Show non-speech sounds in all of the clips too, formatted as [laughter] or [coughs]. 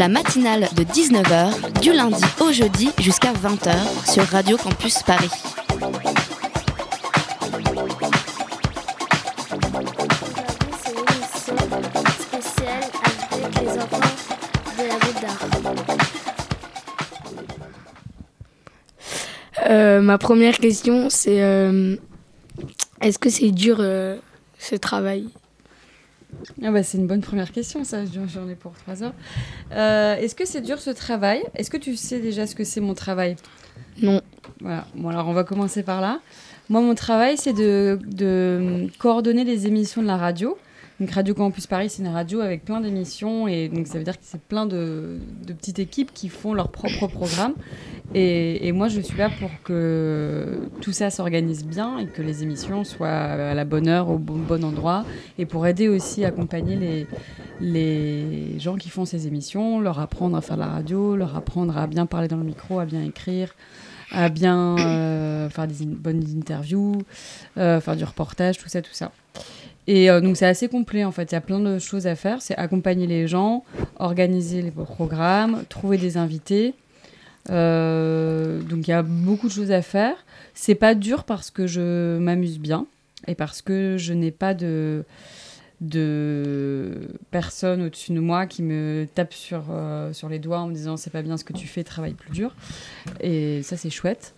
La matinale de 19h, du lundi au jeudi jusqu'à 20h sur Radio Campus Paris. Euh, ma première question, c'est euh, est-ce que c'est dur euh, ce travail? Ah bah, c'est une bonne première question, ça, j'en ai pour trois heures. Euh, Est-ce que c'est dur ce travail? Est-ce que tu sais déjà ce que c'est mon travail? Non. Voilà, bon alors on va commencer par là. Moi, mon travail, c'est de, de coordonner les émissions de la radio. Donc Radio Campus Paris, c'est une radio avec plein d'émissions et donc ça veut dire que c'est plein de, petites équipes qui font leur propre programme. Et, moi, je suis là pour que tout ça s'organise bien et que les émissions soient à la bonne heure, au bon, endroit, et pour aider aussi à accompagner les, gens qui font ces émissions, leur apprendre à faire la radio, leur apprendre à bien parler dans le micro, à bien écrire, à bien euh, faire des bonnes interviews, euh, faire du reportage, tout ça, tout ça. Et euh, donc c'est assez complet en fait, il y a plein de choses à faire, c'est accompagner les gens, organiser les programmes, trouver des invités. Euh, donc il y a beaucoup de choses à faire. C'est pas dur parce que je m'amuse bien et parce que je n'ai pas de de personnes au-dessus de moi qui me tapent sur, euh, sur les doigts en me disant c'est pas bien ce que tu fais, travaille plus dur. Et ça c'est chouette.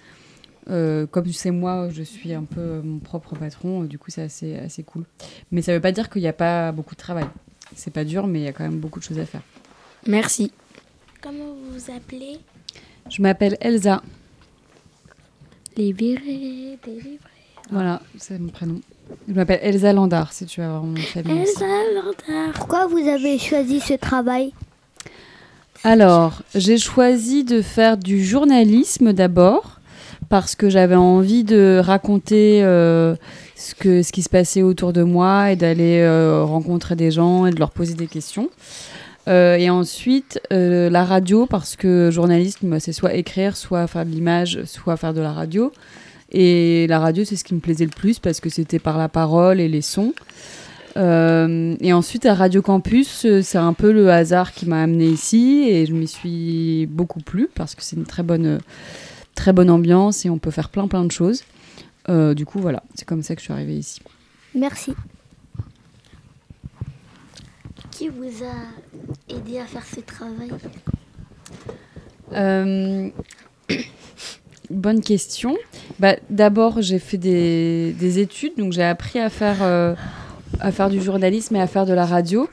Euh, comme c'est moi, je suis un peu mon propre patron, euh, du coup c'est assez, assez cool. Mais ça veut pas dire qu'il n'y a pas beaucoup de travail. C'est pas dur, mais il y a quand même beaucoup de choses à faire. Merci. Comment vous vous appelez? Je m'appelle Elsa. Les virés, délivrés. Voilà, c'est mon prénom. Je m'appelle Elsa Landard, si tu veux avoir mon famille. Elsa Landard. Pourquoi vous avez choisi ce travail? Alors, j'ai choisi de faire du journalisme d'abord, parce que j'avais envie de raconter euh, ce, que, ce qui se passait autour de moi et d'aller euh, rencontrer des gens et de leur poser des questions. Euh, et ensuite, la radio, parce que journalisme, bah, c'est soit écrire, soit faire de l'image, soit faire de la radio. Et la radio, c'est ce qui me plaisait le plus, parce que c'était par la parole et les sons. Et ensuite, à Radio Campus, c'est un peu le hasard qui m'a amené ici et je m'y suis beaucoup plu parce que c'est une très bonne, très bonne ambiance et on peut faire plein plein de choses. Euh, du coup, voilà, c'est comme ça que je suis arrivée ici. Merci. Qui vous a aidé à faire ce travail? Euh, [coughs] bonne question. Bah, D'abord, j'ai fait des, des études, donc j'ai appris à faire, euh, à faire du journalisme et à faire de la radio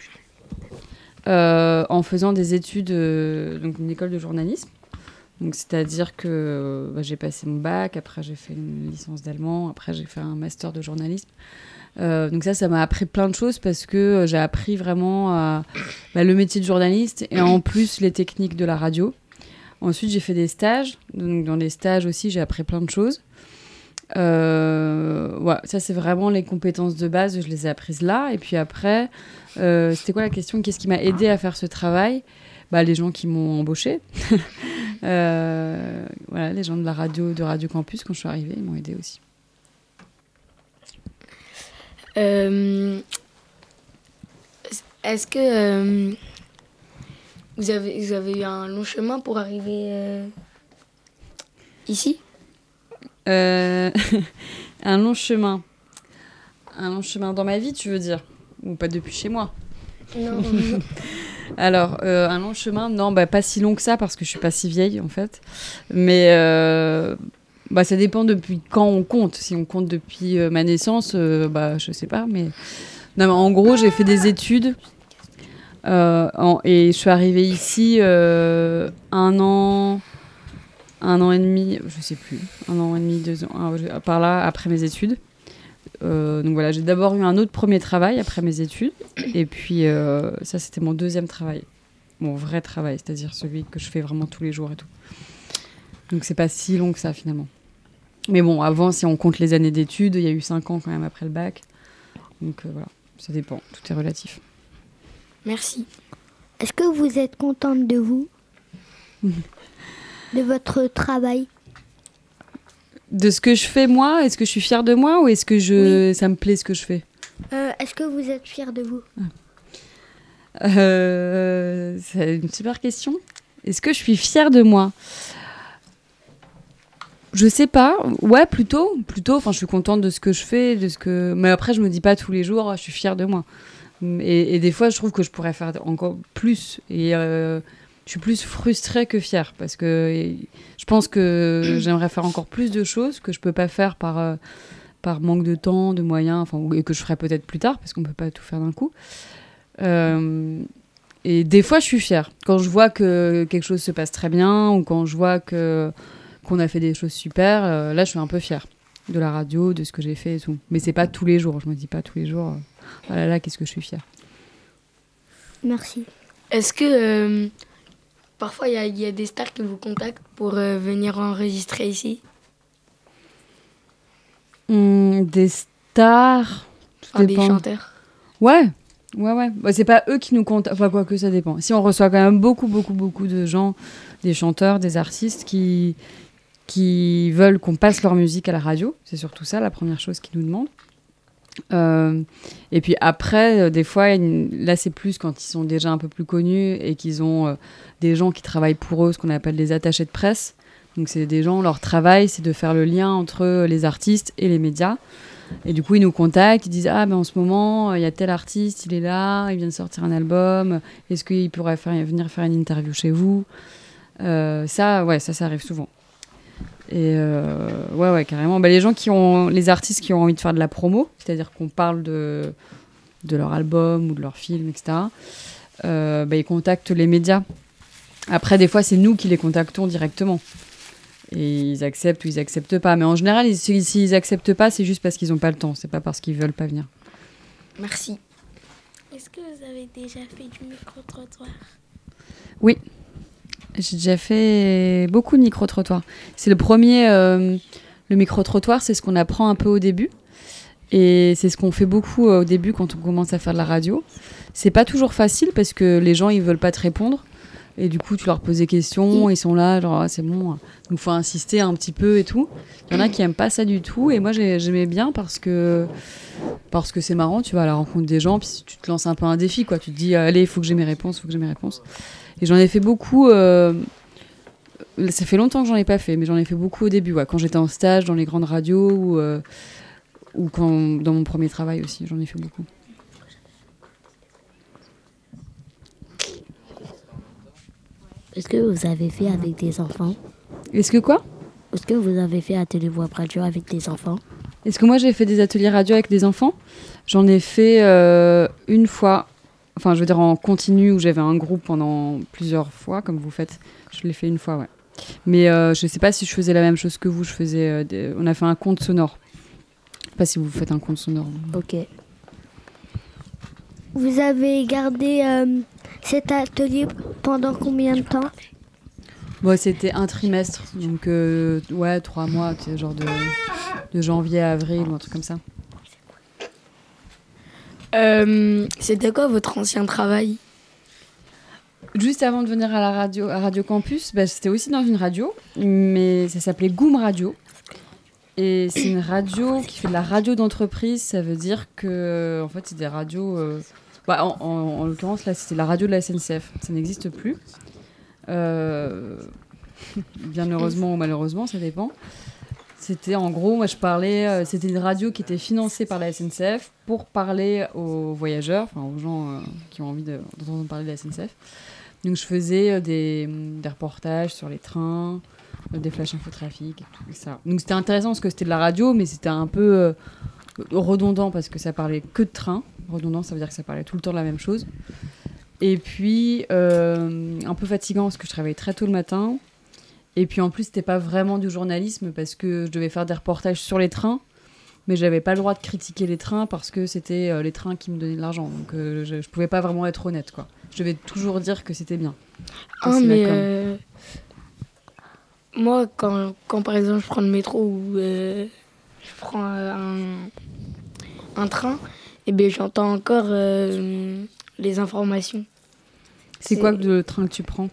en faisant des études, donc une école de journalisme. Donc c'est-à-dire que euh, bah, j'ai passé mon bac, après j'ai fait une licence d'allemand, après j'ai fait un master de journalisme. Euh, donc ça, ça m'a appris plein de choses parce que euh, j'ai appris vraiment bah, le métier de journaliste et en plus les techniques de la radio. Ensuite, j'ai fait des stages. Donc, dans les stages aussi, j'ai appris plein de choses. Ça, c'est vraiment les compétences de base. Je les ai apprises là. Et puis après, c'était quoi la question? Qu'est-ce qui m'a aidé à faire ce travail? Bah, Les gens qui m'ont embauché. [laughs] Euh, voilà, les gens de la radio, de Radio Campus, quand je suis arrivée, ils m'ont aidé aussi. Euh, est-ce que euh, vous, avez, vous avez eu un long chemin pour arriver ici? [laughs] Un long chemin. Un long chemin dans ma vie, tu veux dire? Ou pas depuis chez moi? Non. [laughs] Alors, euh, un long chemin, non, bah, pas si long que ça, parce que je suis pas si vieille, en fait. Mais euh, bah, ça dépend depuis quand on compte. Si on compte depuis euh, ma naissance, bah, je sais pas, mais... En gros, j'ai fait des études. et je suis arrivée ici un an... Un an et demi, je sais plus, un an et demi, deux ans, par là, après mes études. Euh, donc voilà, j'ai d'abord eu un autre premier travail après mes études. Et puis, euh, ça, c'était mon deuxième travail. mon vrai travail, c'est-à-dire celui que je fais vraiment tous les jours et tout. Donc c'est pas si long que ça finalement. Mais bon, avant, si on compte les années d'études, il y a eu 5 ans quand même après le bac. Donc euh, voilà, ça dépend, tout est relatif. Merci. Est-ce que vous êtes contente de vous? [laughs] De votre travail? De ce que je fais moi, est-ce que je suis fière de moi ou est-ce que je, ça me plaît ce que je fais? Euh, Est-ce que vous êtes fière de vous? Euh, C'est une super question. Est-ce que je suis fière de moi? Je sais pas. Ouais, plutôt. Plutôt. Enfin, je suis contente de ce que je fais, de ce que. Mais après, je me dis pas tous les jours, Ah, je suis fière de moi. Et, et des fois, je trouve que je pourrais faire encore plus. Et euh, je suis plus frustrée que fière parce que je pense que [clears throat] j'aimerais faire encore plus de choses que je peux pas faire par. euh, par manque de temps, de moyens, enfin, et que je ferai peut-être plus tard, parce qu'on peut pas tout faire d'un coup. Euh, et des fois, je suis fière. Quand je vois que quelque chose se passe très bien, ou quand je vois que qu'on a fait des choses super, euh, là, je suis un peu fière de la radio, de ce que j'ai fait et tout. Mais c'est pas tous les jours. Je me dis pas tous les jours, euh, oh là là, qu'est-ce que je suis fière. Merci. Est-ce que euh, parfois il y, a- il y a des stars qui vous contactent pour euh, venir enregistrer ici Hum, des stars. Enfin, des chanteurs Ouais, ouais, ouais. Bah, c'est pas eux qui nous comptent. Enfin, quoi que ça dépend. Si on reçoit quand même beaucoup, beaucoup, beaucoup de gens, des chanteurs, des artistes qui, qui veulent qu'on passe leur musique à la radio. C'est surtout ça, la première chose qu'ils nous demandent. Euh, et puis après, euh, des fois, là, c'est plus quand ils sont déjà un peu plus connus et qu'ils ont euh, des gens qui travaillent pour eux, ce qu'on appelle des attachés de presse. Donc, c'est des gens, leur travail, c'est de faire le lien entre les artistes et les médias. Et du coup, ils nous contactent, ils disent Ah, ben en ce moment, il y a tel artiste, il est là, il vient de sortir un album, est-ce qu'il pourrait venir faire une interview chez vous? Ça, ouais, ça, ça arrive souvent. Et euh, ouais, ouais, carrément. Bah, les gens qui ont, les artistes qui ont envie de faire de la promo, c'est-à-dire qu'on parle de, de leur album ou de leur film, etc., euh, bah, ils contactent les médias. Après, des fois, c'est nous qui les contactons directement. Et ils acceptent ou ils acceptent pas. Mais en général, ils- s'ils s'ils acceptent pas, c'est juste parce qu'ils n'ont pas le temps. C'est pas parce qu'ils veulent pas venir. Merci. Est-ce que vous avez déjà fait du micro-trottoir? J'ai déjà fait beaucoup de micro-trottoirs. C'est le premier. euh, le micro-trottoir, c'est ce qu'on apprend un peu au début. Et c'est ce qu'on fait beaucoup euh, au début quand on commence à faire de la radio. C'est pas toujours facile parce que les gens, ils veulent pas te répondre. Et du coup, tu leur poses des questions, ils sont là, genre, ah, c'est bon. Donc, faut insister un petit peu et tout. Il y en a qui aiment pas ça du tout. Et moi, j'ai- j'aimais bien parce que parce que c'est marrant, tu vas à la rencontre des gens, puis tu te lances un peu un défi, quoi. Tu te dis, allez, il faut que j'ai mes réponses, il faut que j'ai mes réponses. Et j'en ai fait beaucoup. euh, Ça fait longtemps que j'en ai pas fait, mais j'en ai fait beaucoup au début, ouais, quand j'étais en stage dans les grandes radios ou, euh, ou quand, dans mon premier travail aussi, j'en ai fait beaucoup. Est-ce que vous avez fait avec des enfants Est-ce que quoi Est-ce que vous avez fait atelier web radio avec des enfants Est-ce que moi j'ai fait des ateliers radio avec des enfants J'en ai fait euh, une fois, enfin je veux dire en continu où j'avais un groupe pendant plusieurs fois, comme vous faites. Je l'ai fait une fois, ouais. Mais euh, je sais pas si je faisais la même chose que vous. Je faisais, euh, des- on a fait un compte sonore. Je sais pas si vous faites un compte sonore. Ok. Vous avez gardé cet atelier pendant combien de temps Bon, c'était un trimestre, donc euh, ouais, trois mois, tu sais, genre de, de janvier à avril ou un truc comme ça. Euh, C'était quoi votre ancien travail? Juste avant de venir à la radio, à Radio Campus, bah, c'était aussi dans une radio, mais ça s'appelait Goom Radio. Et c'est une radio qui fait de la radio d'entreprise. Ça veut dire que, en fait, c'est des radios. euh, bah, en en- en l'occurrence, là, c'était la radio de la SNCF. Ça n'existe plus. Euh, [laughs] bien heureusement ou malheureusement, ça dépend. C'était en gros, moi je parlais, euh, c'était une radio qui était financée par la SNCF pour parler aux voyageurs, enfin aux gens euh, qui ont envie de- d'entendre parler de la SNCF. Donc je faisais euh, des, reportages sur les trains, des flashs infotrafic et tout ça. Donc c'était intéressant parce que c'était de la radio, mais c'était un peu redondant parce que ça parlait que de train. Redondant, ça veut dire que ça parlait tout le temps de la même chose. Et puis euh, un peu fatigant parce que je travaillais très tôt le matin. Et puis en plus, c'était pas vraiment du journalisme parce que je devais faire des reportages sur les trains, mais j'avais pas le droit de critiquer les trains parce que c'était euh, les trains qui me donnaient de l'argent. Donc euh, je, je pouvais pas vraiment être honnête, quoi. Je devais toujours dire que c'était bien. Ah, mais euh, moi, quand, quand par exemple je prends le métro ou je prends un, un train, et ben j'entends encore euh, les informations. C'est quoi le train que tu prends?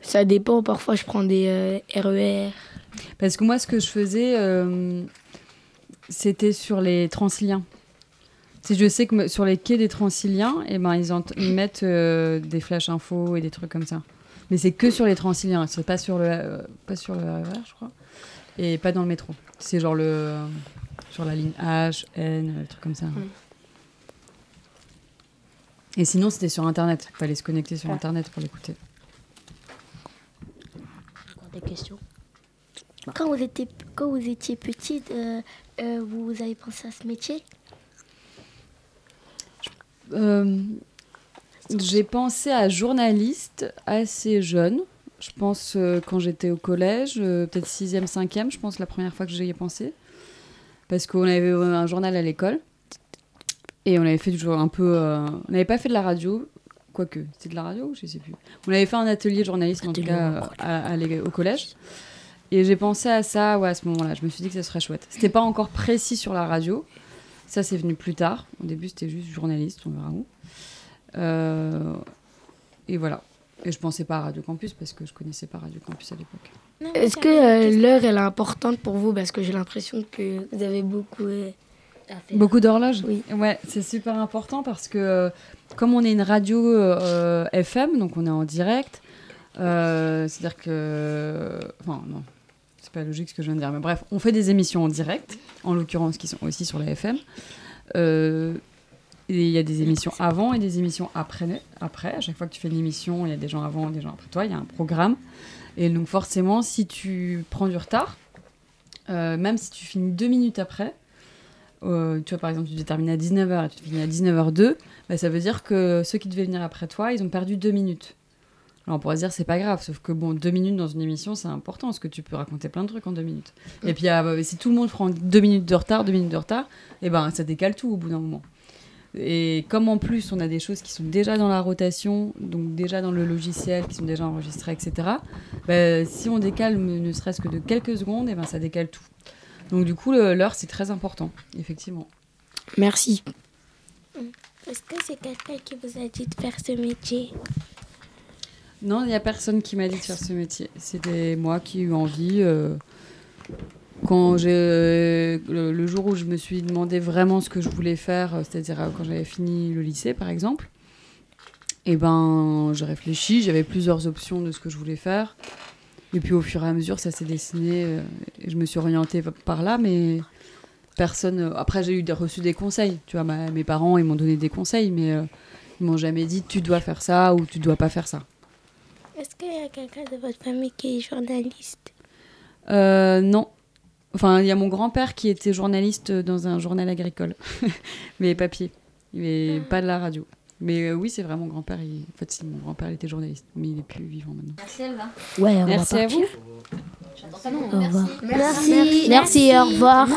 Ça dépend, parfois je prends des euh, RER. Parce que moi, ce que je faisais, euh, c'était sur les Transiliens. Si je sais que sur les quais des Transiliens, eh ben, ils, ils mettent des flash infos et des trucs comme ça. Mais c'est que sur les Transiliens, c'est pas sur le, pas sur le RER, je crois, et pas dans le métro. C'est genre le sur la ligne H, N, des trucs comme ça. Et sinon, c'était sur Internet. Il fallait se connecter sur Internet pour l'écouter. Encore des questions Quand vous étiez, quand vous étiez petite, euh, euh, vous avez pensé à ce métier? Euh, j'ai pensé à journaliste assez jeune. Je pense euh, quand j'étais au collège, euh, peut-être 6e, 5e, je pense la première fois que j'y ai pensé. Parce qu'on avait un journal à l'école. Et on avait fait du jour un peu. euh, on n'avait pas fait de la radio, quoique. C'était de la radio Je sais plus. On avait fait un atelier de journalisme, en tout cas, à- à l'é- au collège. Et j'ai pensé à ça ouais, à ce moment-là. Je me suis dit que ça serait chouette. C'était pas encore précis sur la radio. Ça, c'est venu plus tard. Au début, c'était juste journaliste, on verra où. Euh, et voilà. Et je pensais pas à Radio Campus parce que je connaissais pas Radio Campus à l'époque. Est-ce que euh, l'heure elle est importante pour vous? Parce que j'ai l'impression que vous avez beaucoup. euh, Beaucoup d'horloges Oui. Ouais, c'est super important parce que euh, comme on est une radio euh, FM, donc on est en direct, euh, c'est-à-dire que... Enfin, non, c'est pas logique ce que je viens de dire, mais bref, on fait des émissions en direct, en l'occurrence qui sont aussi sur la FM. Euh, et il y a des émissions avant et des émissions après. après. À chaque fois que tu fais une émission, il y a des gens avant et des gens après toi, il y a un programme. Et donc forcément, si tu prends du retard, euh, même si tu finis deux minutes après, euh, tu vois, par exemple, tu devais terminer à 19h et tu finis à 19h02, bah, ça veut dire que ceux qui devaient venir après toi, ils ont perdu deux minutes. Alors on pourrait se dire c'est pas grave, sauf que bon, deux minutes dans une émission, c'est important, parce que tu peux raconter plein de trucs en deux minutes. Et puis ah, bah, si tout le monde prend deux minutes de retard, deux minutes de retard, et ben ça décale tout au bout d'un moment. Et comme en plus on a des choses qui sont déjà dans la rotation, donc déjà dans le logiciel, qui sont déjà enregistrées, etc., bah, si on décale ne ne serait-ce que de quelques secondes, et ben ça décale tout. Donc du coup, l'heure, c'est très important, effectivement. Merci. Est-ce que c'est quelqu'un qui vous a dit de faire ce métier? Non, il n'y a personne qui m'a dit de faire ce métier. C'était moi qui ai eu envie. euh, quand j'ai le, le jour où je me suis demandé vraiment ce que je voulais faire, euh, c'est-à-dire euh, quand j'avais fini le lycée, par exemple, et ben j'ai réfléchi, j'avais plusieurs options de ce que je voulais faire. Et puis au fur et à mesure, ça s'est dessiné euh, et je me suis orientée par là, mais personne. euh, Après, j'ai eu des, reçu des conseils. Tu vois, ma- mes parents, ils m'ont donné des conseils, mais euh, ils m'ont jamais dit tu dois faire ça ou tu dois pas faire ça. Est-ce qu'il y a quelqu'un de votre famille qui est journaliste? Euh, non. Enfin, il y a mon grand-père qui était journaliste dans un journal agricole, [laughs] mais papier, mais pas de la radio. Mais euh, oui, c'est vrai, mon grand-père, il... en fait, si, mon grand-père il était journaliste, mais il est plus vivant maintenant. Merci Elva. Ouais, on Merci va à vous. Au revoir. Merci. Merci, au revoir.